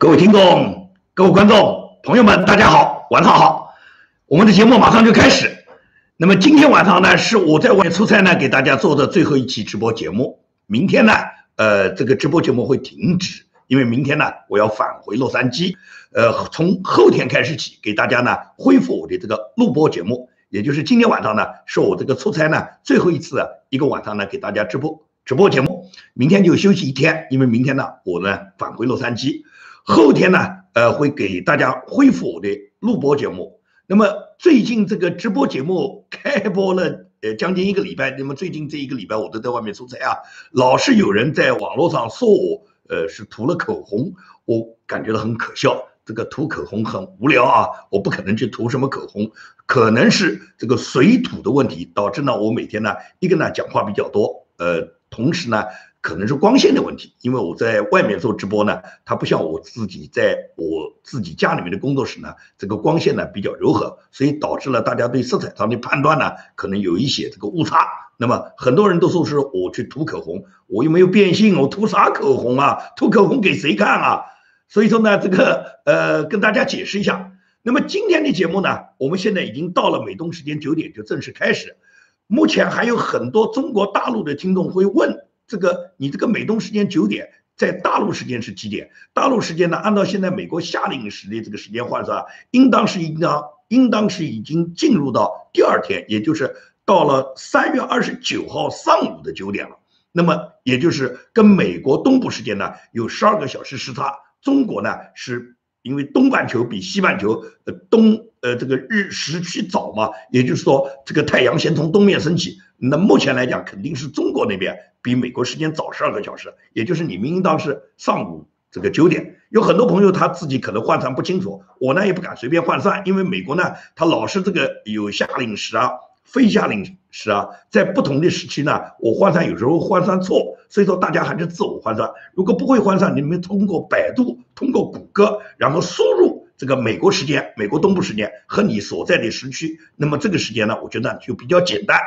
各位听众、各位观众、朋友们，大家好，晚上好。我们的节目马上就开始。那么今天晚上呢，是我在外面出差呢，给大家做的最后一期直播节目。明天呢，呃，这个直播节目会停止，因为明天呢，我要返回洛杉矶。呃，从后天开始起，给大家呢恢复我的这个录播节目，也就是今天晚上呢，是我这个出差呢最后一次一个晚上呢，给大家直播直播节目。明天就休息一天，因为明天呢，我呢返回洛杉矶。后天呢，呃，会给大家恢复我的录播节目。那么最近这个直播节目 开播了，呃，将近一个礼拜。那么最近这一个礼拜我都在外面出差啊，老是有人在网络上说我，呃，是涂了口红，我感觉到很可笑。这个涂口红很无聊啊，我不可能去涂什么口红，可能是这个水土的问题导致呢，我每天呢一个呢讲话比较多，呃，同时呢。可能是光线的问题，因为我在外面做直播呢，它不像我自己在我自己家里面的工作室呢，这个光线呢比较柔和，所以导致了大家对色彩上的判断呢，可能有一些这个误差。那么很多人都说是我去涂口红，我又没有变性，我涂啥口红啊？涂口红给谁看啊？所以说呢，这个呃，跟大家解释一下。那么今天的节目呢，我们现在已经到了美东时间九点就正式开始，目前还有很多中国大陆的听众会问。这个你这个美东时间九点，在大陆时间是几点？大陆时间呢？按照现在美国夏令时的这个时间换算，应当是应当应当是已经进入到第二天，也就是到了三月二十九号上午的九点了。那么也就是跟美国东部时间呢有十二个小时时差。中国呢是因为东半球比西半球呃东呃这个日时区早嘛，也就是说这个太阳先从东面升起。那目前来讲，肯定是中国那边。比美国时间早十二个小时，也就是你们应当是上午这个九点。有很多朋友他自己可能换算不清楚，我呢也不敢随便换算，因为美国呢他老是这个有夏令时啊、非夏令时啊，在不同的时期呢，我换算有时候换算错，所以说大家还是自我换算。如果不会换算，你们通过百度、通过谷歌，然后输入这个美国时间、美国东部时间和你所在的时区，那么这个时间呢，我觉得就比较简单。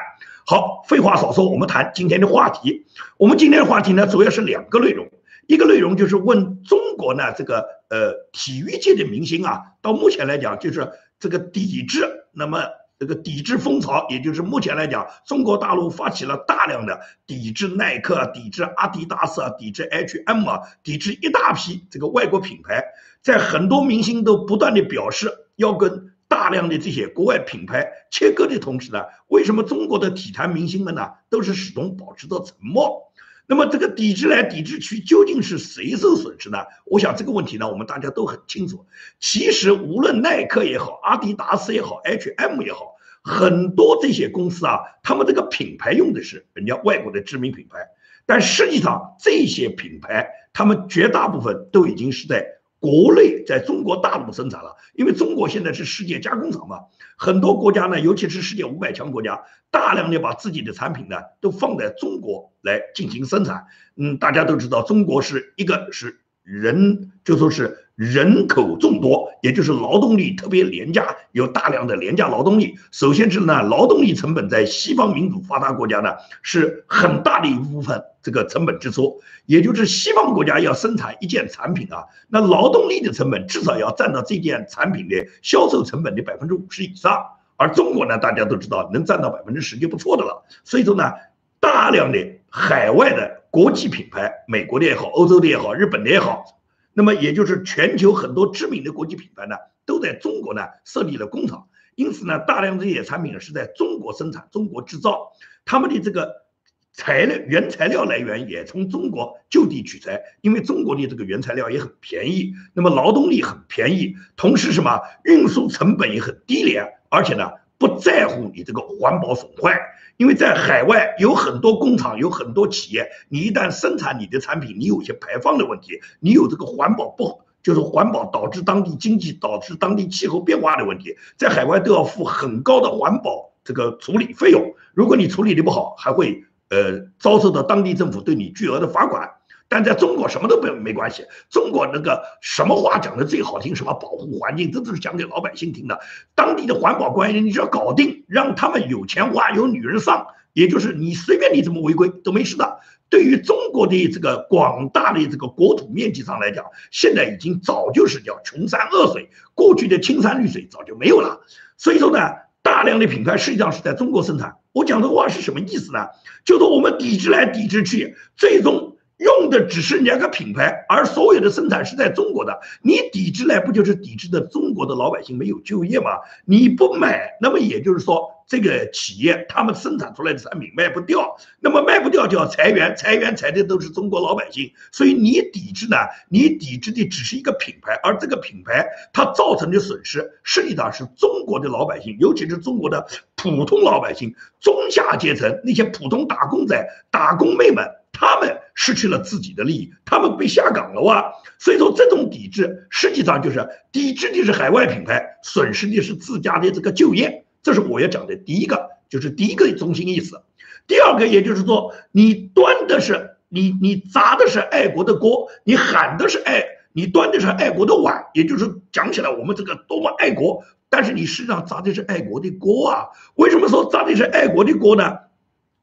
好，废话少说，我们谈今天的话题。我们今天的话题呢，主要是两个内容。一个内容就是问中国呢，这个呃体育界的明星啊，到目前来讲就是这个抵制，那么这个抵制风潮，也就是目前来讲，中国大陆发起了大量的抵制耐克、抵制阿迪达斯、抵制 H&M 啊，抵制一大批这个外国品牌，在很多明星都不断的表示要跟。大量的这些国外品牌切割的同时呢，为什么中国的体坛明星们呢都是始终保持着沉默？那么这个抵制来抵制去，究竟是谁受损失呢？我想这个问题呢，我们大家都很清楚。其实无论耐克也好，阿迪达斯也好，H&M 也好，很多这些公司啊，他们这个品牌用的是人家外国的知名品牌，但实际上这些品牌，他们绝大部分都已经是在。国内在中国大陆生产了，因为中国现在是世界加工厂嘛，很多国家呢，尤其是世界五百强国家，大量的把自己的产品呢都放在中国来进行生产。嗯，大家都知道，中国是一个是人，就说是。人口众多，也就是劳动力特别廉价，有大量的廉价劳动力。首先是呢，劳动力成本在西方民主发达国家呢是很大的一部分这个成本支出，也就是西方国家要生产一件产品啊，那劳动力的成本至少要占到这件产品的销售成本的百分之五十以上，而中国呢，大家都知道能占到百分之十就不错的了。所以说呢，大量的海外的国际品牌，美国的也好，欧洲的也好，日本的也好。那么也就是全球很多知名的国际品牌呢，都在中国呢设立了工厂，因此呢，大量这些产品是在中国生产、中国制造，他们的这个材料原材料来源也从中国就地取材，因为中国的这个原材料也很便宜，那么劳动力很便宜，同时什么运输成本也很低廉，而且呢不在乎你这个环保损坏。因为在海外有很多工厂，有很多企业，你一旦生产你的产品，你有些排放的问题，你有这个环保不，就是环保导致当地经济、导致当地气候变化的问题，在海外都要付很高的环保这个处理费用。如果你处理的不好，还会呃遭受到当地政府对你巨额的罚款。但在中国什么都没没关系，中国那个什么话讲的最好听，什么保护环境，这都是讲给老百姓听的。当地的环保官员，你只要搞定，让他们有钱花，有女人上，也就是你随便你怎么违规都没事的。对于中国的这个广大的这个国土面积上来讲，现在已经早就是叫穷山恶水，过去的青山绿水早就没有了。所以说呢，大量的品牌实际上是在中国生产。我讲这话是什么意思呢？就是我们抵制来抵制去，最终。用的只是两个品牌，而所有的生产是在中国的。你抵制来不就是抵制的中国的老百姓没有就业吗？你不买，那么也就是说这个企业他们生产出来的产品卖不掉，那么卖不掉就要裁员，裁员裁的都是中国老百姓。所以你抵制呢？你抵制的只是一个品牌，而这个品牌它造成的损失实际上是中国的老百姓，尤其是中国的普通老百姓、中下阶层那些普通打工仔、打工妹们。他们失去了自己的利益，他们被下岗了哇！所以说，这种抵制实际上就是抵制的是海外品牌，损失的是自家的这个就业。这是我要讲的第一个，就是第一个中心意思。第二个，也就是说，你端的是你你砸的是爱国的锅，你喊的是爱，你端的是爱国的碗，也就是讲起来我们这个多么爱国，但是你实际上砸的是爱国的锅啊！为什么说砸的是爱国的锅呢？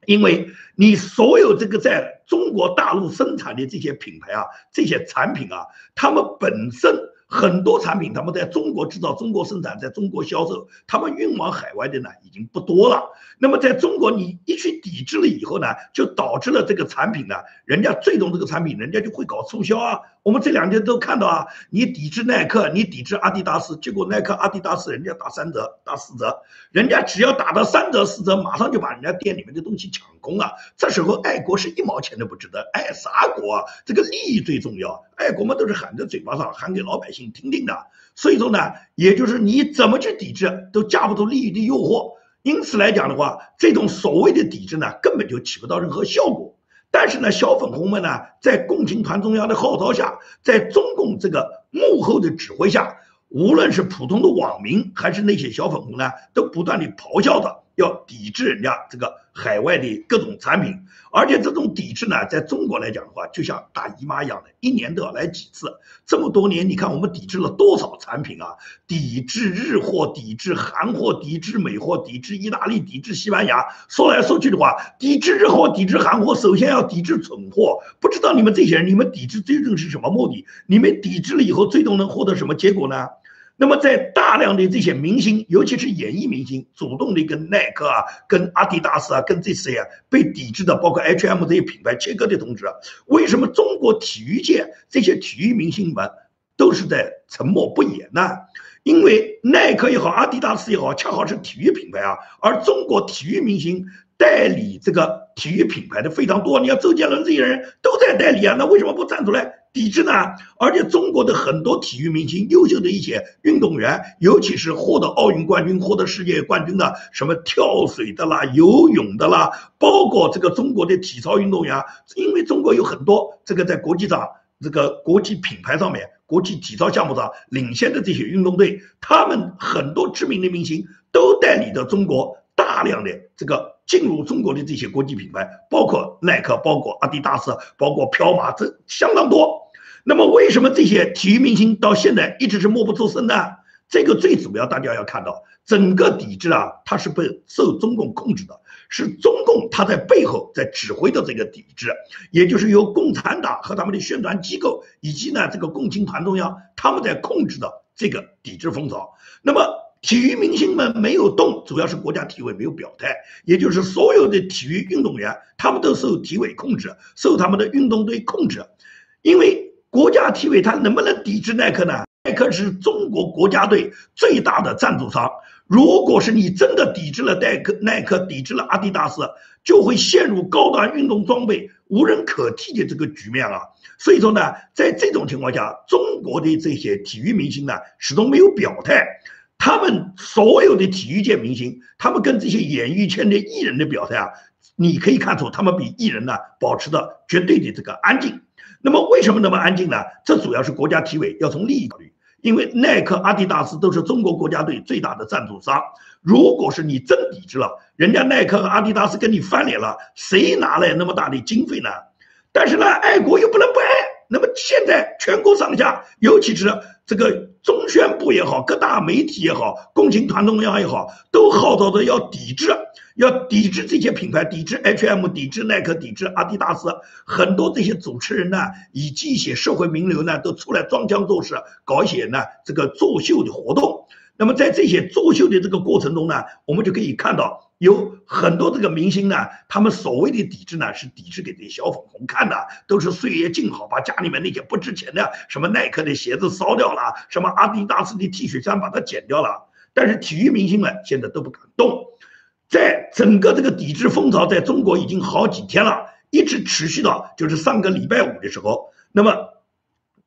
因为你所有这个在中国大陆生产的这些品牌啊，这些产品啊，他们本身。很多产品他们在中国制造、中国生产、在中国销售，他们运往海外的呢已经不多了。那么在中国，你一去抵制了以后呢，就导致了这个产品呢，人家最终这个产品，人家就会搞促销啊。我们这两天都看到啊，你抵制耐克，你抵制阿迪达斯，结果耐克、阿迪达斯人家打三折、打四折，人家只要打到三折、四折，马上就把人家店里面的东西抢空啊。这时候爱国是一毛钱都不值得，爱啥国啊？这个利益最重要，爱国嘛都是喊在嘴巴上，喊给老百姓。听听的，所以说呢，也就是你怎么去抵制，都架不住利益的诱惑。因此来讲的话，这种所谓的抵制呢，根本就起不到任何效果。但是呢，小粉红们呢，在共青团中央的号召下，在中共这个幕后的指挥下，无论是普通的网民，还是那些小粉红呢，都不断的咆哮着。要抵制人家这个海外的各种产品，而且这种抵制呢，在中国来讲的话，就像大姨妈一样的，一年都要来几次。这么多年，你看我们抵制了多少产品啊？抵制日货，抵制韩货，抵制美货，抵制意大利，抵制西班牙。说来说去的话，抵制日货，抵制韩货，首先要抵制蠢货。不知道你们这些人，你们抵制最终是什么目的？你们抵制了以后，最终能获得什么结果呢？那么，在大量的这些明星，尤其是演艺明星，主动的跟耐克啊、跟阿迪达斯啊、跟这些啊被抵制的，包括 H&M 这些品牌切割的同时，为什么中国体育界这些体育明星们都是在沉默不言呢？因为耐克也好，阿迪达斯也好，恰好是体育品牌啊，而中国体育明星。代理这个体育品牌的非常多，你看周杰伦这些人都在代理啊，那为什么不站出来抵制呢？而且中国的很多体育明星、优秀的一些运动员，尤其是获得奥运冠军、获得世界冠军的，什么跳水的啦、游泳的啦，包括这个中国的体操运动员，因为中国有很多这个在国际上这个国际品牌上面、国际体操项目上领先的这些运动队，他们很多知名的明星都代理的中国大量的这个。进入中国的这些国际品牌，包括耐克、包括阿迪达斯、包括彪马，这相当多。那么，为什么这些体育明星到现在一直是默不作声呢？这个最主要，大家要看到，整个抵制啊，它是被受中共控制的，是中共他在背后在指挥的这个抵制，也就是由共产党和他们的宣传机构以及呢这个共青团中央他们在控制的这个抵制风潮。那么。体育明星们没有动，主要是国家体委没有表态，也就是所有的体育运动员，他们都受体委控制，受他们的运动队控制。因为国家体委他能不能抵制耐克呢？耐克是中国国家队最大的赞助商，如果是你真的抵制了耐克，耐克抵制了阿迪达斯，就会陷入高端运动装备无人可替的这个局面啊。所以说呢，在这种情况下，中国的这些体育明星呢，始终没有表态。他们所有的体育界明星，他们跟这些演艺圈的艺人的表态啊，你可以看出，他们比艺人呢保持的绝对的这个安静。那么为什么那么安静呢？这主要是国家体委要从利益考虑，因为耐克、阿迪达斯都是中国国家队最大的赞助商。如果是你真抵制了，人家耐克和阿迪达斯跟你翻脸了，谁拿来那么大的经费呢？但是呢，爱国又不能不爱。那么现在全国上下，尤其是这个中宣部也好，各大媒体也好，共青团中央也好，都号召着要抵制，要抵制这些品牌，抵制 H&M，抵制耐克，抵制阿迪达斯。很多这些主持人呢，以及一些社会名流呢，都出来装腔作势，搞一些呢这个作秀的活动。那么在这些作秀的这个过程中呢，我们就可以看到。有很多这个明星呢，他们所谓的抵制呢，是抵制给这些小粉红看的，都是岁月静好，把家里面那些不值钱的什么耐克的鞋子烧掉了，什么阿迪达斯的 T 恤衫把它剪掉了。但是体育明星们现在都不敢动，在整个这个抵制风潮在中国已经好几天了，一直持续到就是上个礼拜五的时候，那么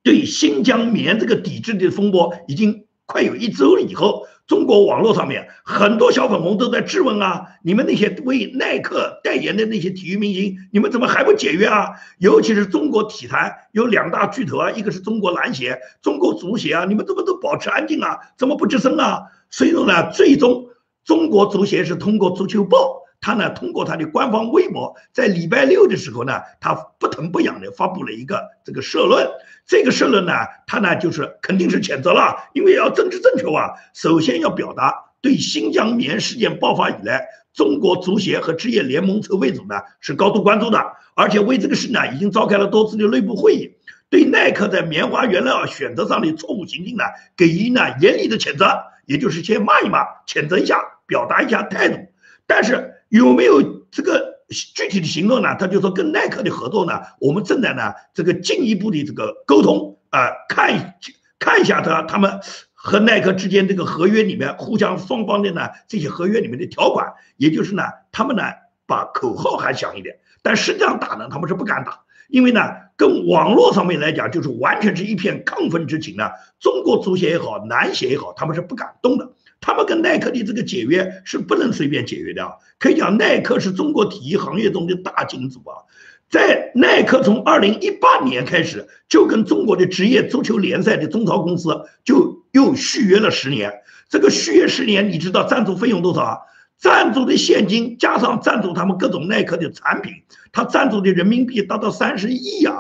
对新疆棉这个抵制的风波已经快有一周了以后。中国网络上面很多小粉红都在质问啊，你们那些为耐克代言的那些体育明星，你们怎么还不解约啊？尤其是中国体坛有两大巨头啊，一个是中国篮协、中国足协啊，你们怎么都保持安静啊？怎么不吱声啊？所以说呢，最终中国足协是通过足球报。他呢，通过他的官方微博，在礼拜六的时候呢，他不疼不痒的发布了一个这个社论。这个社论呢，他呢就是肯定是谴责了，因为要政治正确啊。首先要表达对新疆棉事件爆发以来，中国足协和职业联盟筹备组呢是高度关注的，而且为这个事呢已经召开了多次的内部会议，对耐克在棉花原料选择上的错误行径呢给予呢严厉的谴责，也就是先骂一骂，谴责一下，表达一下态度，但是。有没有这个具体的行动呢？他就说跟耐克的合作呢，我们正在呢这个进一步的这个沟通啊，看看一下他他们和耐克之间这个合约里面互相双方的呢这些合约里面的条款，也就是呢他们呢把口号还响一点，但实际上打呢他们是不敢打，因为呢跟网络上面来讲就是完全是一片亢奋之情呢。中国足协也好，篮协也好，他们是不敢动的。他们跟耐克的这个解约是不能随便解约的啊！可以讲，耐克是中国体育行业中的大金主啊。在耐克从二零一八年开始就跟中国的职业足球联赛的中超公司就又续约了十年。这个续约十年，你知道赞助费用多少啊？赞助的现金加上赞助他们各种耐克的产品，他赞助的人民币达到三十亿啊！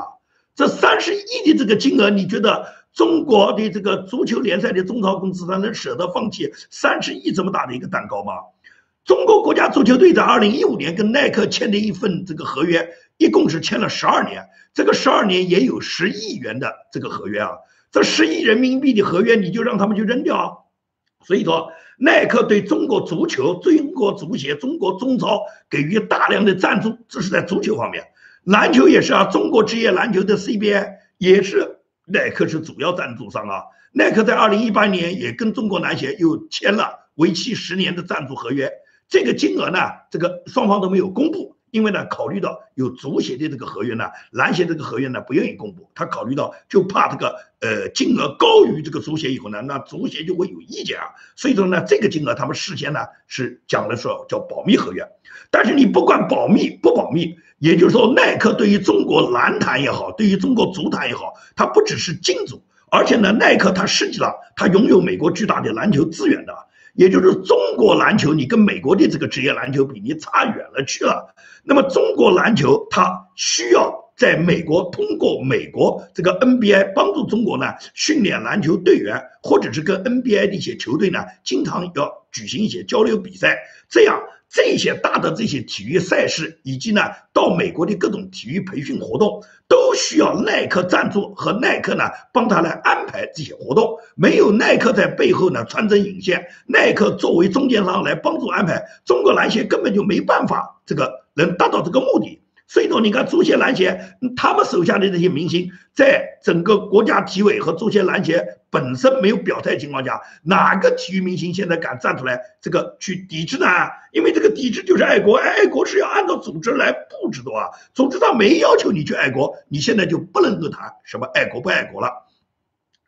这三十亿的这个金额，你觉得？中国的这个足球联赛的中超公司，他能舍得放弃三十亿这么大的一个蛋糕吗？中国国家足球队在二零一五年跟耐克签的一份这个合约，一共是签了十二年，这个十二年也有十亿元的这个合约啊，这十亿人民币的合约你就让他们去扔掉啊？所以说，耐克对中国足球、中国足协、中国中超给予大量的赞助，这是在足球方面，篮球也是啊，中国职业篮球的 CBA 也是。耐克是主要赞助商啊，耐克在二零一八年也跟中国篮协又签了为期十年的赞助合约，这个金额呢，这个双方都没有公布，因为呢，考虑到有足协的这个合约呢，篮协这个合约呢不愿意公布，他考虑到就怕这个呃金额高于这个足协以后呢，那足协就会有意见啊，所以说呢，这个金额他们事先呢是讲的说叫保密合约，但是你不管保密不保密。也就是说，耐克对于中国篮坛也好，对于中国足坛也好，它不只是金主，而且呢，耐克它实际上它拥有美国巨大的篮球资源的。也就是中国篮球，你跟美国的这个职业篮球比，你差远了去了。那么中国篮球它需要在美国通过美国这个 NBA 帮助中国呢训练篮球队员，或者是跟 NBA 的一些球队呢经常要举行一些交流比赛，这样。这些大的这些体育赛事，以及呢，到美国的各种体育培训活动，都需要耐克赞助和耐克呢帮他来安排这些活动。没有耐克在背后呢穿针引线，耐克作为中间商来帮助安排，中国篮协根本就没办法这个能达到这个目的。所以说，你看足协、篮协，他们手下的这些明星，在整个国家体委和足协、篮协本身没有表态情况下，哪个体育明星现在敢站出来这个去抵制呢？因为这个抵制就是爱国，爱国是要按照组织来布置的啊。组织上没要求你去爱国，你现在就不能够谈什么爱国不爱国了。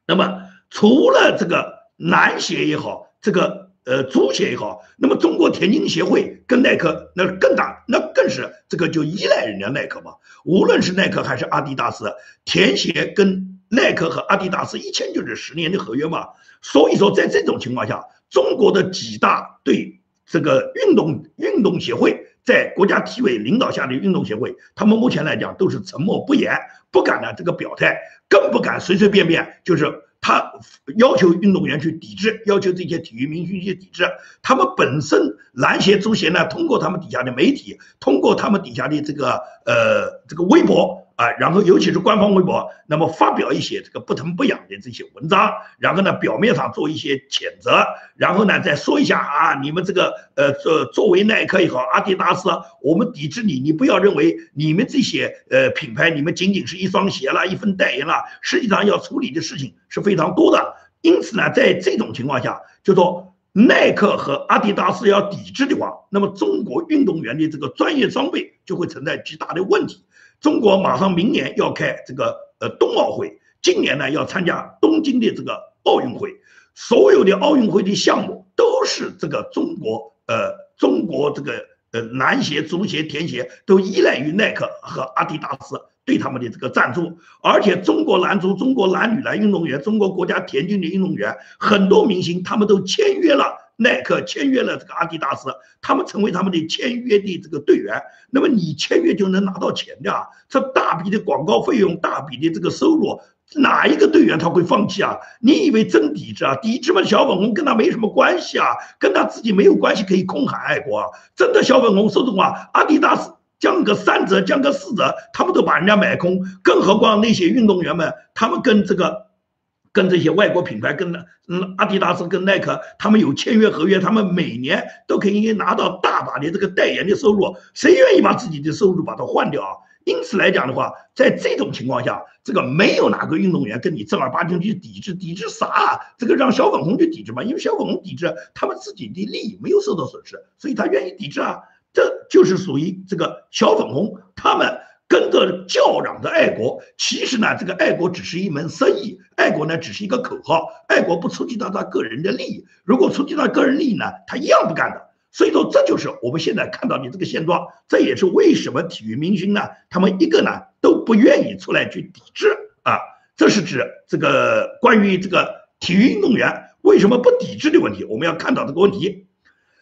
那么，除了这个篮协也好，这个。呃，足协也好，那么中国田径协会跟耐克那更大，那更是这个就依赖人家耐克嘛。无论是耐克还是阿迪达斯，田协跟耐克和阿迪达斯一签就是十年的合约嘛。所以说，在这种情况下，中国的几大对这个运动运动协会在国家体委领导下的运动协会，他们目前来讲都是沉默不言，不敢呢这个表态，更不敢随随便便就是。他要求运动员去抵制，要求这些体育明星去抵制。他们本身篮协、足协呢，通过他们底下的媒体，通过他们底下的这个呃这个微博。啊，然后尤其是官方微博，那么发表一些这个不疼不痒的这些文章，然后呢，表面上做一些谴责，然后呢，再说一下啊，你们这个呃，作作为耐克也好，阿迪达斯，我们抵制你，你不要认为你们这些呃品牌，你们仅仅是一双鞋啦，一份代言啦，实际上要处理的事情是非常多的。因此呢，在这种情况下，就说耐克和阿迪达斯要抵制的话，那么中国运动员的这个专业装备就会存在极大的问题。中国马上明年要开这个呃冬奥会，今年呢要参加东京的这个奥运会，所有的奥运会的项目都是这个中国呃中国这个呃男鞋、足协、田协都依赖于耐克和阿迪达斯。对他们的这个赞助，而且中国男足、中国男女篮运动员、中国国家田径的运动员很多明星他们都签约了。耐克签约了这个阿迪达斯，他们成为他们的签约的这个队员。那么你签约就能拿到钱的啊？这大笔的广告费用，大笔的这个收入，哪一个队员他会放弃啊？你以为真抵制啊？抵制嘛，小粉红跟他没什么关系啊，跟他自己没有关系，可以空喊爱国啊。真的小粉红说实话，阿迪达斯降个三折，降个四折，他们都把人家买空。更何况那些运动员们，他们跟这个。跟这些外国品牌，跟嗯阿迪达斯、跟耐克，他们有签约合约，他们每年都可以拿到大把的这个代言的收入。谁愿意把自己的收入把它换掉啊？因此来讲的话，在这种情况下，这个没有哪个运动员跟你正儿八经去抵制，抵制啥？啊这个让小粉红去抵制嘛？因为小粉红抵制，他们自己的利益没有受到损失，所以他愿意抵制啊。这就是属于这个小粉红他们。跟着叫嚷着爱国，其实呢，这个爱国只是一门生意，爱国呢只是一个口号，爱国不触及到他个人的利益。如果触及到个人利益呢，他一样不干的。所以说，这就是我们现在看到的这个现状。这也是为什么体育明星呢，他们一个呢都不愿意出来去抵制啊。这是指这个关于这个体育运动员为什么不抵制的问题，我们要看到这个问题。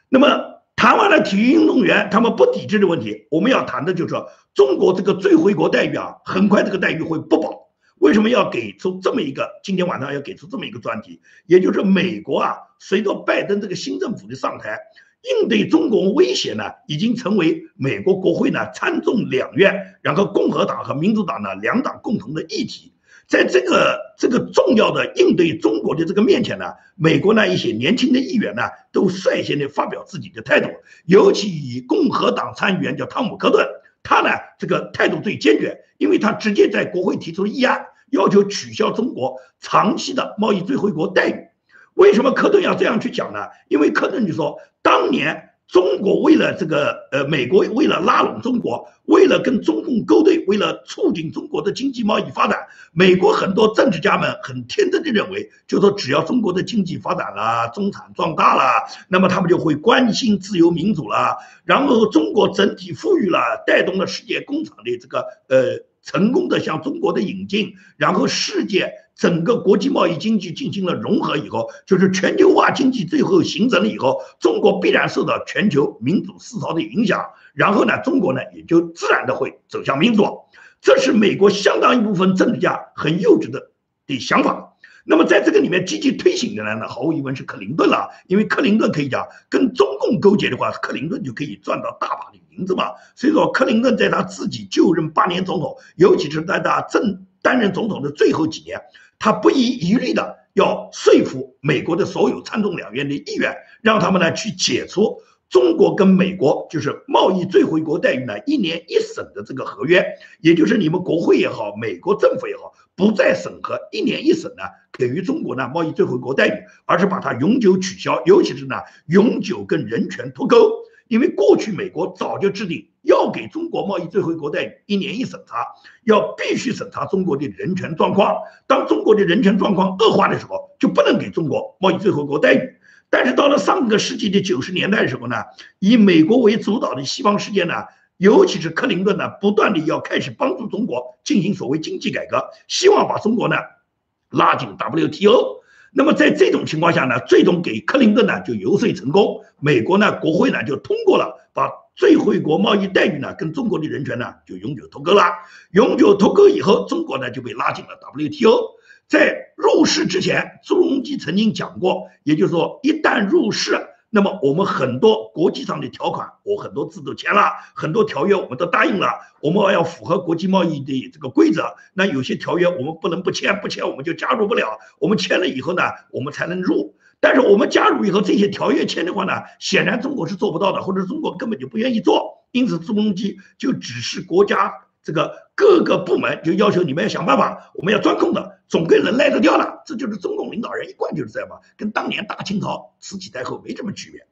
那么。谈完了体育运动员他们不抵制的问题，我们要谈的就是说，中国这个最回国待遇啊，很快这个待遇会不保。为什么要给出这么一个？今天晚上要给出这么一个专题，也就是美国啊，随着拜登这个新政府的上台，应对中国威胁呢，已经成为美国国会呢参众两院，然后共和党和民主党呢两党共同的议题。在这个这个重要的应对中国的这个面前呢，美国呢一些年轻的议员呢都率先的发表自己的态度，尤其以共和党参议员叫汤姆·科顿，他呢这个态度最坚决，因为他直接在国会提出议案，要求取消中国长期的贸易最惠国待遇。为什么科顿要这样去讲呢？因为科顿就说当年。中国为了这个，呃，美国为了拉拢中国，为了跟中共勾兑，为了促进中国的经济贸易发展，美国很多政治家们很天真的认为，就说只要中国的经济发展了，中产壮大了，那么他们就会关心自由民主了，然后中国整体富裕了，带动了世界工厂的这个，呃，成功的向中国的引进，然后世界。整个国际贸易经济进行了融合以后，就是全球化经济最后形成了以后，中国必然受到全球民主思潮的影响，然后呢，中国呢也就自然的会走向民主。这是美国相当一部分政治家很幼稚的的想法。那么在这个里面积极推行的呢，毫无疑问是克林顿了，因为克林顿可以讲跟中共勾结的话，克林顿就可以赚到大把的银子嘛。所以说，克林顿在他自己就任八年总统，尤其是在他正担任总统的最后几年。他不遗余力的要说服美国的所有参众两院的议员，让他们呢去解除中国跟美国就是贸易最惠国待遇呢一年一审的这个合约，也就是你们国会也好，美国政府也好，不再审核一年一审呢给予中国呢贸易最惠国待遇，而是把它永久取消，尤其是呢永久跟人权脱钩。因为过去美国早就制定要给中国贸易最惠国待遇，一年一审查，要必须审查中国的人权状况。当中国的人权状况恶化的时候，就不能给中国贸易最惠国待遇。但是到了上个世纪的九十年代的时候呢，以美国为主导的西方世界呢，尤其是克林顿呢，不断的要开始帮助中国进行所谓经济改革，希望把中国呢拉进 WTO。那么在这种情况下呢，最终给克林顿呢就游说成功，美国呢国会呢就通过了把最惠国贸易待遇呢跟中国的人权呢就永久脱钩了。永久脱钩以后，中国呢就被拉进了 WTO。在入世之前，朱镕基曾经讲过，也就是说，一旦入世，那么我们很多国际上的条款，我很多字都签了，很多条约我们都答应了，我们要符合国际贸易的这个规则。那有些条约我们不能不签，不签我们就加入不了。我们签了以后呢，我们才能入。但是我们加入以后，这些条约签的话呢，显然中国是做不到的，或者中国根本就不愿意做。因此，朱镕基就只是国家。这个各个部门就要求你们要想办法，我们要钻空的，总归能赖得掉了。这就是中共领导人一贯就是这样嘛，跟当年大清朝慈禧太后没什么区别。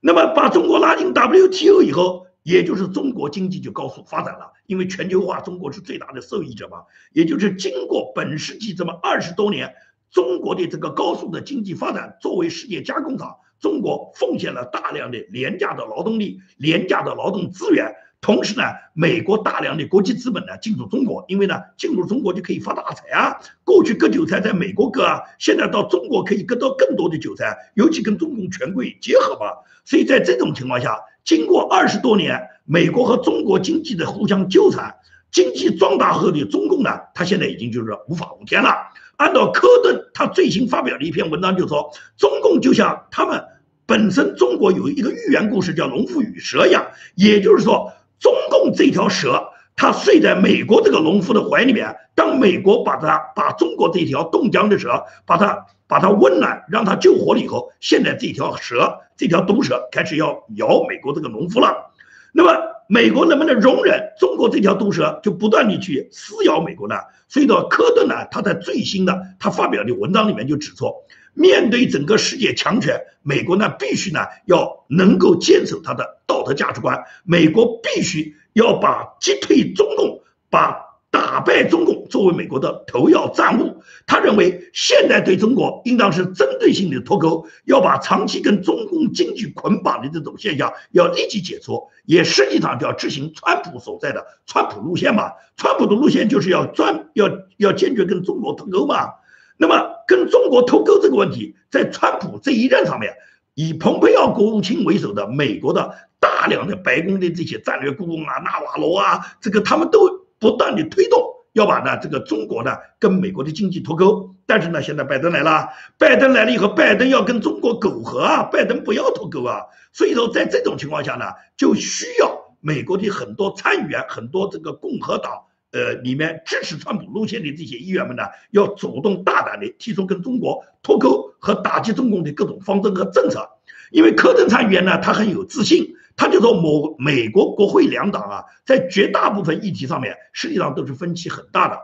那么把中国拉进 WTO 以后，也就是中国经济就高速发展了，因为全球化，中国是最大的受益者嘛。也就是经过本世纪这么二十多年，中国的这个高速的经济发展，作为世界加工厂，中国奉献了大量的廉价的劳动力、廉价的劳动资源。同时呢，美国大量的国际资本呢进入中国，因为呢进入中国就可以发大财啊。过去割韭菜在美国割啊，现在到中国可以割到更多的韭菜，尤其跟中共权贵结合嘛。所以在这种情况下，经过二十多年美国和中国经济的互相纠缠，经济壮大后的中共呢，他现在已经就是无法无天了。按照科顿他最新发表的一篇文章就说，中共就像他们本身中国有一个寓言故事叫农夫与蛇一样，也就是说。中共这条蛇，它睡在美国这个农夫的怀里面。当美国把它把中国这条冻僵的蛇，把它把它温暖，让它救活了以后，现在这条蛇，这条毒蛇开始要咬美国这个农夫了。那么美国能不能容忍中国这条毒蛇就不断的去撕咬美国呢？所以说，科顿呢，他在最新的他发表的文章里面就指出。面对整个世界强权，美国呢必须呢要能够坚守它的道德价值观。美国必须要把击退中共、把打败中共作为美国的头要战务。他认为，现在对中国应当是针对性的脱钩，要把长期跟中共经济捆绑的这种现象要立即解除。也实际上就要执行川普所在的川普路线嘛。川普的路线就是要专要要坚决跟中国脱钩嘛。那么，跟中国脱钩这个问题，在川普这一任上面，以蓬佩奥国务卿为首的美国的大量的白宫的这些战略顾问啊、纳瓦罗啊，这个他们都不断的推动，要把呢这个中国呢跟美国的经济脱钩。但是呢，现在拜登来了，拜登来了以后，拜登要跟中国苟合啊，拜登不要脱钩啊。所以说，在这种情况下呢，就需要美国的很多参议员、很多这个共和党。呃，里面支持川普路线的这些议员们呢，要主动大胆的提出跟中国脱钩和打击中共的各种方针和政策。因为科顿参议员呢，他很有自信，他就说某美国国会两党啊，在绝大部分议题上面，实际上都是分歧很大的。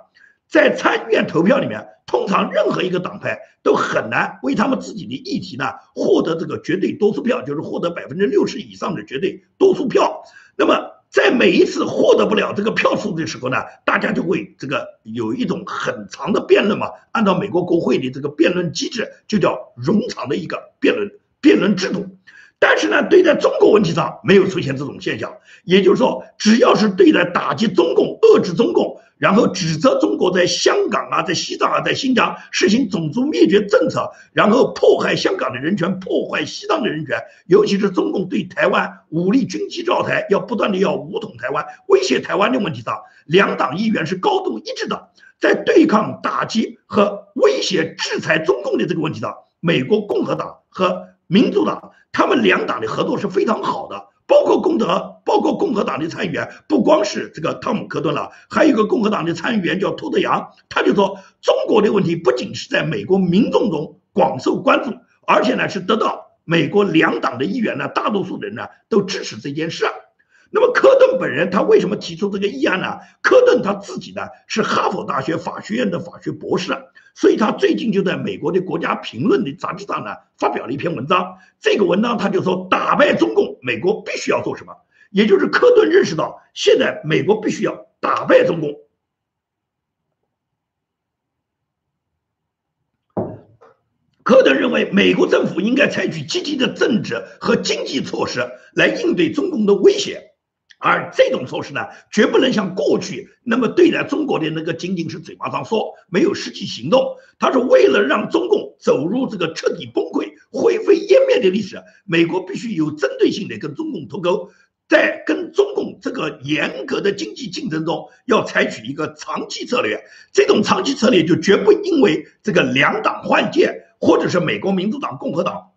在参议院投票里面，通常任何一个党派都很难为他们自己的议题呢获得这个绝对多数票，就是获得百分之六十以上的绝对多数票。那么。在每一次获得不了这个票数的时候呢，大家就会这个有一种很长的辩论嘛。按照美国国会的这个辩论机制，就叫冗长的一个辩论辩论制度。但是呢，对待中国问题上没有出现这种现象。也就是说，只要是对待打击中共、遏制中共。然后指责中国在香港啊，在西藏啊，在新疆实行种族灭绝政策，然后迫害香港的人权，破坏西藏的人权，尤其是中共对台湾武力军机绕台，要不断的要武统台湾，威胁台湾的问题上，两党议员是高度一致的，在对抗、打击和威胁、制裁中共的这个问题上，美国共和党和民主党他们两党的合作是非常好的。包括共德，包括共和党的参议员，不光是这个汤姆·科顿了，还有一个共和党的参议员叫托德·杨，他就说，中国的问题不仅是在美国民众中广受关注，而且呢是得到美国两党的议员呢，大多数人呢都支持这件事。那么科顿本人他为什么提出这个议案呢？科顿他自己呢是哈佛大学法学院的法学博士，所以他最近就在美国的国家评论的杂志上呢发表了一篇文章。这个文章他就说，打败中共，美国必须要做什么？也就是科顿认识到，现在美国必须要打败中共。科顿认为，美国政府应该采取积极的政治和经济措施来应对中共的威胁。而这种措施呢，绝不能像过去那么对待中国的那个仅仅是嘴巴上说，没有实际行动。他是为了让中共走入这个彻底崩溃、灰飞烟灭的历史，美国必须有针对性的跟中共脱钩，在跟中共这个严格的经济竞争中，要采取一个长期策略。这种长期策略就绝不因为这个两党换届，或者是美国民主党、共和党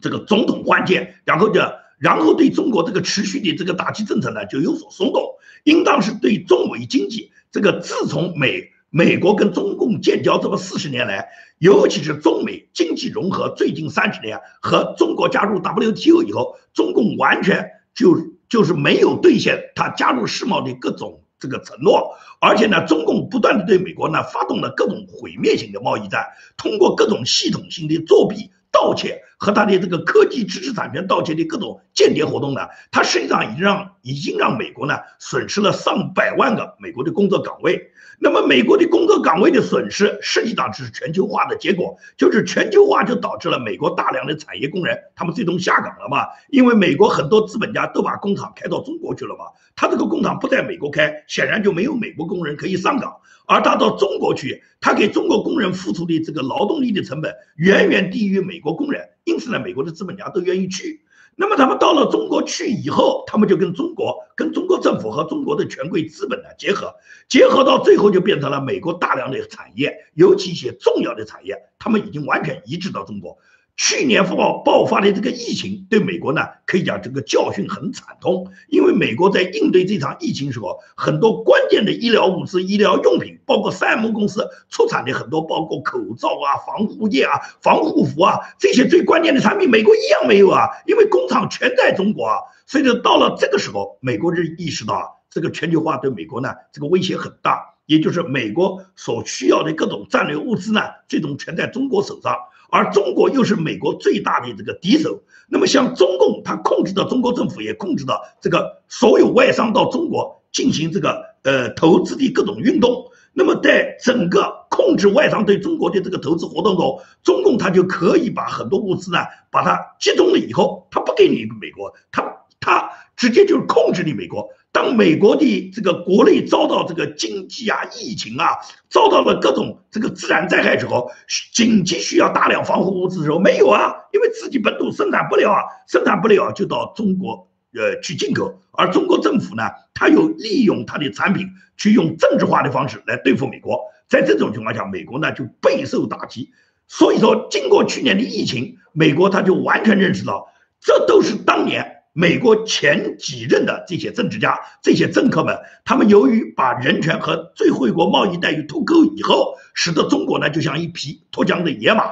这个总统换届，然后就。然后对中国这个持续的这个打击政策呢，就有所松动，应当是对中美经济这个自从美美国跟中共建交这么四十年来，尤其是中美经济融合最近三十年和中国加入 WTO 以后，中共完全就就是没有兑现他加入世贸的各种这个承诺，而且呢，中共不断的对美国呢发动了各种毁灭性的贸易战，通过各种系统性的作弊。盗窃和他的这个科技知识产权盗窃的各种间谍活动呢，他实际上已经让已经让美国呢损失了上百万个美国的工作岗位。那么美国的工作岗位的损失，实际上是全球化的结果，就是全球化就导致了美国大量的产业工人他们最终下岗了嘛？因为美国很多资本家都把工厂开到中国去了嘛，他这个工厂不在美国开，显然就没有美国工人可以上岗。而他到中国去，他给中国工人付出的这个劳动力的成本远远低于美国工人，因此呢，美国的资本家都愿意去。那么他们到了中国去以后，他们就跟中国、跟中国政府和中国的权贵资本呢结合，结合到最后就变成了美国大量的产业，尤其一些重要的产业，他们已经完全移植到中国。去年爆爆发的这个疫情，对美国呢，可以讲这个教训很惨痛。因为美国在应对这场疫情时候，很多关键的医疗物资、医疗用品，包括三 M 公司出产的很多，包括口罩啊、防护液啊、防护服啊这些最关键的产品，美国一样没有啊，因为工厂全在中国啊。所以说到了这个时候，美国人意识到啊，这个全球化对美国呢，这个威胁很大，也就是美国所需要的各种战略物资呢，最终全在中国手上。而中国又是美国最大的这个敌手，那么像中共，它控制的中国政府也控制的这个所有外商到中国进行这个呃投资的各种运动，那么在整个控制外商对中国的这个投资活动中，中共它就可以把很多物资呢，把它集中了以后，它不给你美国，它它直接就是控制你美国。当美国的这个国内遭到这个经济啊、疫情啊，遭到了各种这个自然灾害之后，紧急需要大量防护物资的时候，没有啊，因为自己本土生产不了啊，生产不了就到中国呃去进口，而中国政府呢，他又利用他的产品去用政治化的方式来对付美国，在这种情况下，美国呢就备受打击。所以说，经过去年的疫情，美国他就完全认识到，这都是当年。美国前几任的这些政治家、这些政客们，他们由于把人权和最惠国贸易待遇脱钩以后，使得中国呢就像一匹脱缰的野马。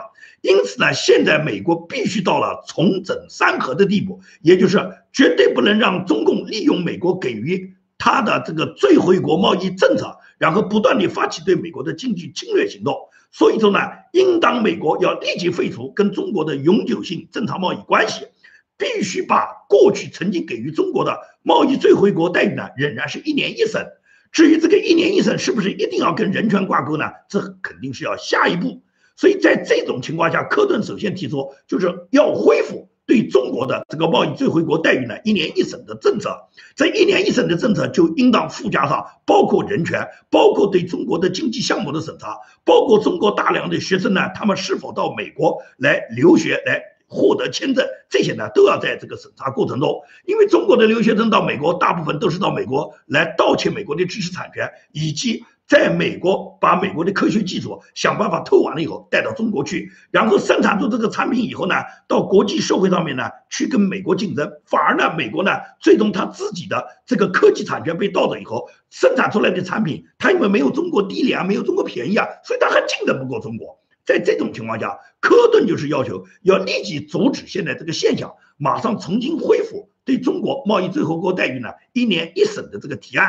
因此呢，现在美国必须到了重整山河的地步，也就是绝对不能让中共利用美国给予他的这个最惠国贸易政策，然后不断地发起对美国的经济侵略行动。所以说呢，应当美国要立即废除跟中国的永久性正常贸易关系。必须把过去曾经给予中国的贸易最惠国待遇呢，仍然是一年一审。至于这个一年一审是不是一定要跟人权挂钩呢？这肯定是要下一步。所以在这种情况下，科顿首先提出就是要恢复对中国的这个贸易最惠国待遇呢一年一审的政策。这一年一审的政策就应当附加上包括人权，包括对中国的经济项目的审查，包括中国大量的学生呢，他们是否到美国来留学来。获得签证，这些呢都要在这个审查过程中，因为中国的留学生到美国，大部分都是到美国来盗窃美国的知识产权，以及在美国把美国的科学技术想办法偷完了以后带到中国去，然后生产出这个产品以后呢，到国际社会上面呢去跟美国竞争，反而呢美国呢最终他自己的这个科技产权被盗走以后，生产出来的产品他因为没有中国低廉，没有中国便宜啊，所以他还竞争不过中国。在这种情况下，科顿就是要求要立即阻止现在这个现象，马上重新恢复对中国贸易最惠国待遇呢一年一审的这个提案。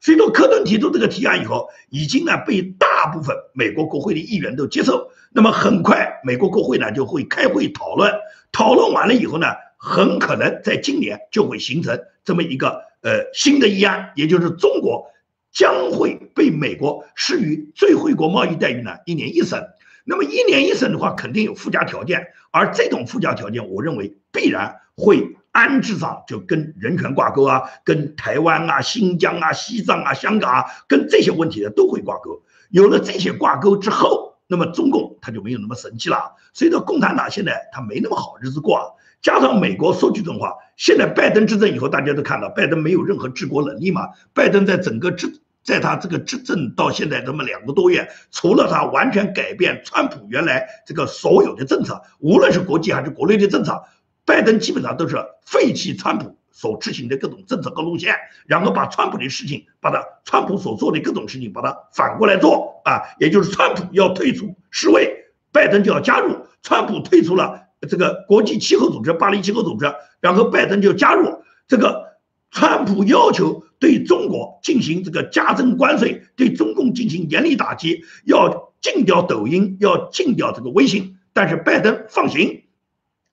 随着科顿提出这个提案以后，已经呢被大部分美国国会的议员都接受。那么很快，美国国会呢就会开会讨论，讨论完了以后呢，很可能在今年就会形成这么一个呃新的议案，也就是中国将会被美国施予最惠国贸易待遇呢一年一审。那么一年一审的话，肯定有附加条件，而这种附加条件，我认为必然会安置上就跟人权挂钩啊，跟台湾啊、新疆啊、西藏啊、香港啊，跟这些问题的都会挂钩。有了这些挂钩之后，那么中共他就没有那么神气了。所以说，共产党现在他没那么好日子过啊。加上美国说句真话，现在拜登执政以后，大家都看到拜登没有任何治国能力嘛。拜登在整个治，在他这个执政到现在这么两个多月，除了他完全改变川普原来这个所有的政策，无论是国际还是国内的政策，拜登基本上都是废弃川普所执行的各种政策和路线，然后把川普的事情，把他川普所做的各种事情，把它反过来做啊，也就是川普要退出世卫，拜登就要加入，川普退出了。这个国际气候组织、巴黎气候组织，然后拜登就加入这个。川普要求对中国进行这个加征关税，对中共进行严厉打击，要禁掉抖音，要禁掉这个微信。但是拜登放行。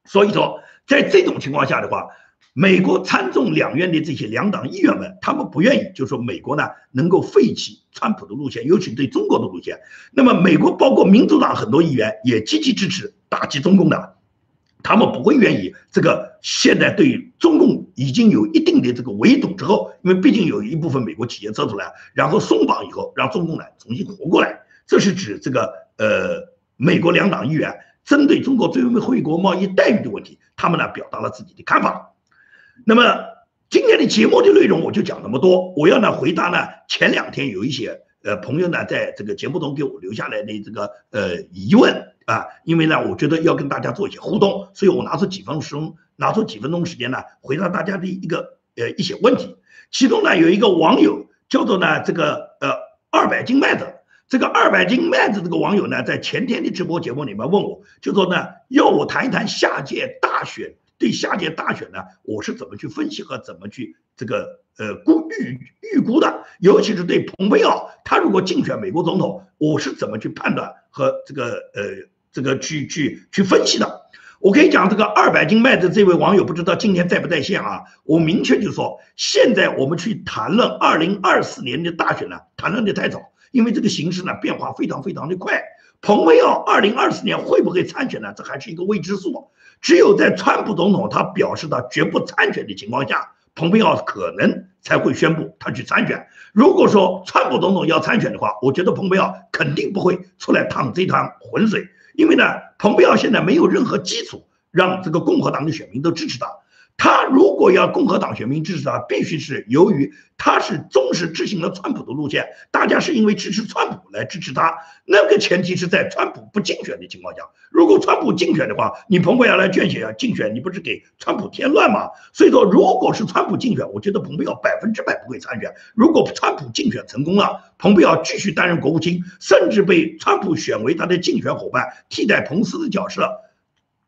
所以说，在这种情况下的话，美国参众两院的这些两党议员们，他们不愿意，就说美国呢能够废弃川普的路线，尤其对中国的路线。那么，美国包括民主党很多议员也积极支持打击中共的。他们不会愿意这个现在对中共已经有一定的这个围堵之后，因为毕竟有一部分美国企业撤出来，然后松绑以后，让中共呢重新活过来。这是指这个呃美国两党议员针对中国最惠国贸易待遇的问题，他们呢表达了自己的看法。那么今天的节目的内容我就讲那么多，我要呢回答呢前两天有一些呃朋友呢在这个节目中给我留下来的这个呃疑问。啊，因为呢，我觉得要跟大家做一些互动，所以我拿出几分钟，拿出几分钟时间呢，回答大家的一个呃一些问题。其中呢，有一个网友叫做呢这个呃二百斤麦子，这个二百斤麦子这个网友呢，在前天的直播节目里面问我，就说呢要我谈一谈下届大选，对下届大选呢，我是怎么去分析和怎么去这个呃估预预估的，尤其是对蓬佩奥他如果竞选美国总统，我是怎么去判断和这个呃。这个去去去分析的，我可以讲这个二百斤麦子这位网友不知道今天在不在线啊？我明确就说，现在我们去谈论二零二四年的大选呢，谈论的太早，因为这个形势呢变化非常非常的快。蓬佩奥二零二四年会不会参选呢？这还是一个未知数。只有在川普总统他表示他绝不参选的情况下，蓬佩奥可能才会宣布他去参选。如果说川普总统要参选的话，我觉得蓬佩奥肯定不会出来趟这趟浑水。因为呢，蓬佩奥现在没有任何基础让这个共和党的选民都支持他。他如果要共和党选民支持他，必须是由于他是忠实执行了川普的路线，大家是因为支持川普来支持他。那个前提是在川普不竞选的情况下。如果川普竞选的话，你蓬佩奥来捐血啊竞选，你不是给川普添乱吗？所以说，如果是川普竞选，我觉得蓬佩奥百分之百不会参选。如果川普竞选成功了，蓬佩奥继续担任国务卿，甚至被川普选为他的竞选伙伴，替代彭斯的角色，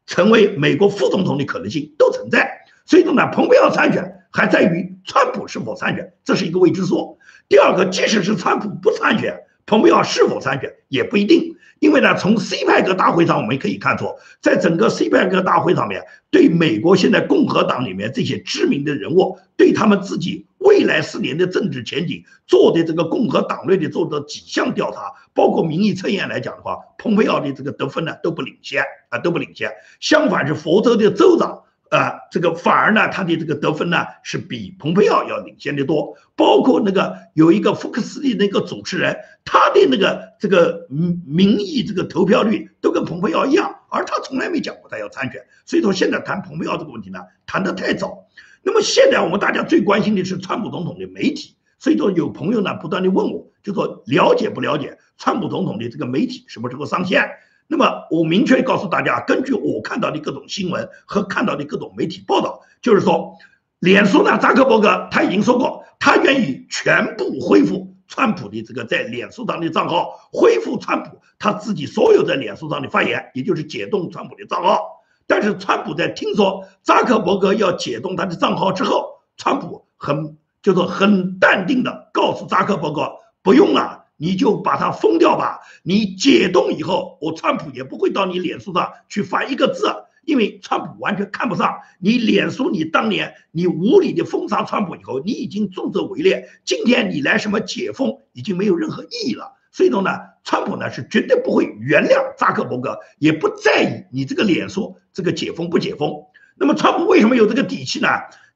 成为美国副总统的可能性都存在。所以说呢，蓬佩奥参选还在于川普是否参选，这是一个未知数。第二个，即使是川普不参选，蓬佩奥是否参选也不一定。因为呢，从 c 派克大会上我们可以看出，在整个 c 派克大会上面，对美国现在共和党里面这些知名的人物，对他们自己未来四年的政治前景做的这个共和党内的做的几项调查，包括民意测验来讲的话，蓬佩奥的这个得分呢都不领先啊，都不领先。相反是佛州的州长。啊，这个反而呢，他的这个得分呢是比蓬佩奥要领先的多。包括那个有一个福克斯的那个主持人，他的那个这个民民意这个投票率都跟蓬佩奥一样，而他从来没讲过他要参选。所以说现在谈蓬佩奥这个问题呢，谈得太早。那么现在我们大家最关心的是川普总统的媒体。所以说有朋友呢不断的问我，就说了解不了解川普总统的这个媒体什么时候上线？那么我明确告诉大家，根据我看到的各种新闻和看到的各种媒体报道，就是说，脸书呢，扎克伯格他已经说过，他愿意全部恢复川普的这个在脸书上的账号，恢复川普他自己所有在脸书上的发言，也就是解冻川普的账号。但是川普在听说扎克伯格要解冻他的账号之后，川普很就是很淡定的告诉扎克伯格，不用了。你就把它封掉吧。你解冻以后，我川普也不会到你脸书上去发一个字，因为川普完全看不上你脸书。你当年你无理的封杀川普以后，你已经重则为烈。今天你来什么解封，已经没有任何意义了。所以说呢，川普呢是绝对不会原谅扎克伯格，也不在意你这个脸书这个解封不解封。那么川普为什么有这个底气呢？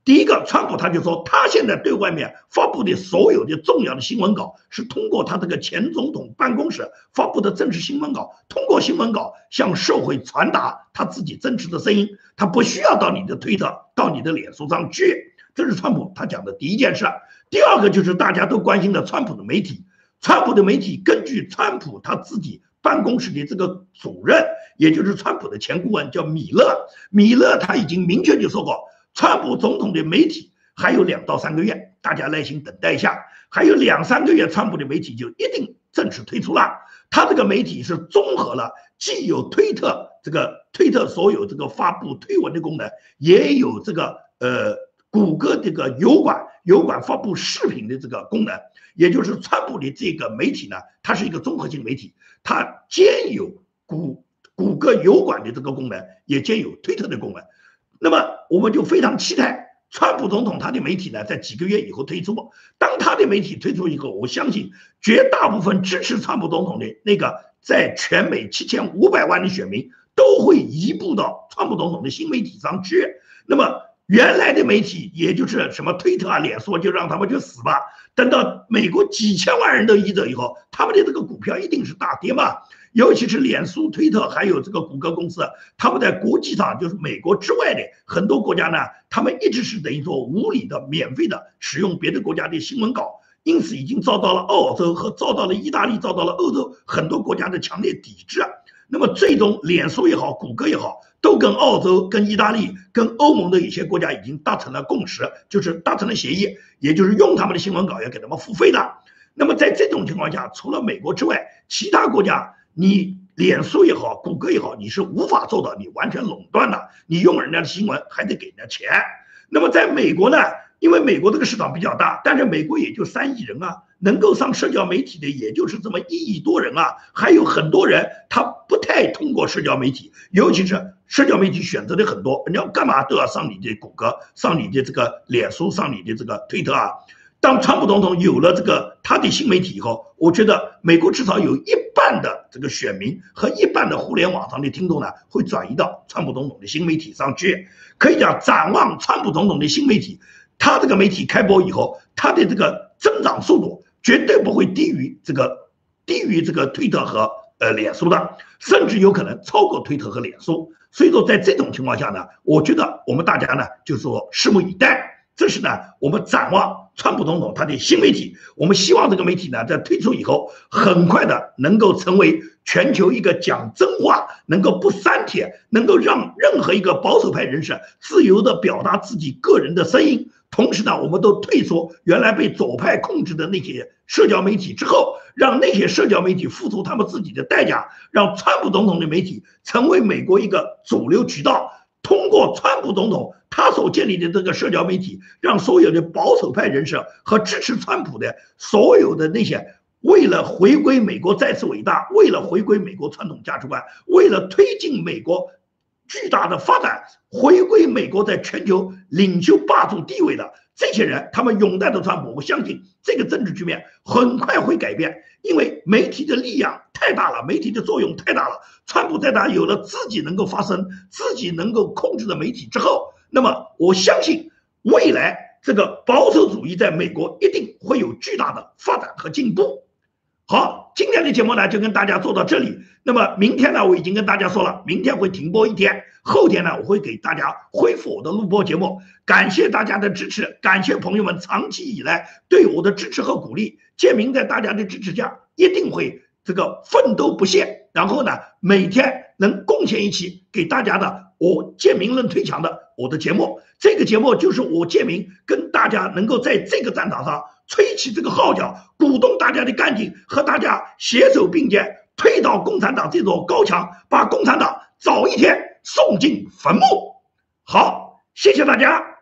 第一个，川普他就说，他现在对外面发布的所有的重要的新闻稿是通过他这个前总统办公室发布的正式新闻稿，通过新闻稿向社会传达他自己真实的声音，他不需要到你的推特、到你的脸书上去。这是川普他讲的第一件事。第二个就是大家都关心的川普的媒体，川普的媒体根据川普他自己办公室的这个主任，也就是川普的前顾问叫米勒，米勒他已经明确就说过。川普总统的媒体还有两到三个月，大家耐心等待一下。还有两三个月，川普的媒体就一定正式推出了。他这个媒体是综合了既有推特这个推特所有这个发布推文的功能，也有这个呃谷歌这个油管油管发布视频的这个功能。也就是川普的这个媒体呢，它是一个综合性媒体，它兼有谷谷歌油管的这个功能，也兼有推特的功能。那么我们就非常期待川普总统他的媒体呢，在几个月以后推出。当他的媒体推出以后，我相信绝大部分支持川普总统的那个在全美七千五百万的选民都会移步到川普总统的新媒体上去。那么原来的媒体，也就是什么推特啊、脸书，就让他们去死吧。等到美国几千万人都移走以后，他们的这个股票一定是大跌嘛。尤其是脸书、推特还有这个谷歌公司，他们在国际上就是美国之外的很多国家呢，他们一直是等于说无理的、免费的使用别的国家的新闻稿，因此已经遭到了澳洲和遭到了意大利、遭到了欧洲很多国家的强烈抵制。那么最终，脸书也好，谷歌也好，都跟澳洲、跟意大利、跟欧盟的一些国家已经达成了共识，就是达成了协议，也就是用他们的新闻稿要给他们付费的。那么在这种情况下，除了美国之外，其他国家。你脸书也好，谷歌也好，你是无法做到你完全垄断的。你用人家的新闻还得给人家钱。那么在美国呢？因为美国这个市场比较大，但是美国也就三亿人啊，能够上社交媒体的也就是这么一亿多人啊。还有很多人他不太通过社交媒体，尤其是社交媒体选择的很多，你要干嘛都要上你的谷歌，上你的这个脸书，上你的这个推特啊。当川普总统有了这个他的新媒体以后，我觉得美国至少有一半的这个选民和一半的互联网上的听众呢，会转移到川普总统的新媒体上去。可以讲，展望川普总统的新媒体，他这个媒体开播以后，他的这个增长速度绝对不会低于这个低于这个推特和呃脸书的，甚至有可能超过推特和脸书。所以说，在这种情况下呢，我觉得我们大家呢，就说拭目以待。这是呢，我们展望川普总统他的新媒体，我们希望这个媒体呢，在推出以后，很快的能够成为全球一个讲真话、能够不删帖、能够让任何一个保守派人士自由的表达自己个人的声音。同时呢，我们都退出原来被左派控制的那些社交媒体之后，让那些社交媒体付出他们自己的代价，让川普总统的媒体成为美国一个主流渠道。通过川普总统他所建立的这个社交媒体，让所有的保守派人士和支持川普的所有的那些为了回归美国再次伟大，为了回归美国传统价值观，为了推进美国巨大的发展，回归美国在全球领袖霸主地位的这些人，他们拥戴着川普。我相信这个政治局面很快会改变，因为媒体的力量。太大了，媒体的作用太大了。川普在他有了自己能够发声、自己能够控制的媒体之后，那么我相信未来这个保守主义在美国一定会有巨大的发展和进步。好，今天的节目呢就跟大家做到这里。那么明天呢，我已经跟大家说了，明天会停播一天，后天呢我会给大家恢复我的录播节目。感谢大家的支持，感谢朋友们长期以来对我的支持和鼓励。建明在大家的支持下，一定会。这个奋斗不懈，然后呢，每天能贡献一期给大家的我建明论推墙的我的节目，这个节目就是我建明跟大家能够在这个战场上吹起这个号角，鼓动大家的干劲，和大家携手并肩推倒共产党这座高墙，把共产党早一天送进坟墓。好，谢谢大家。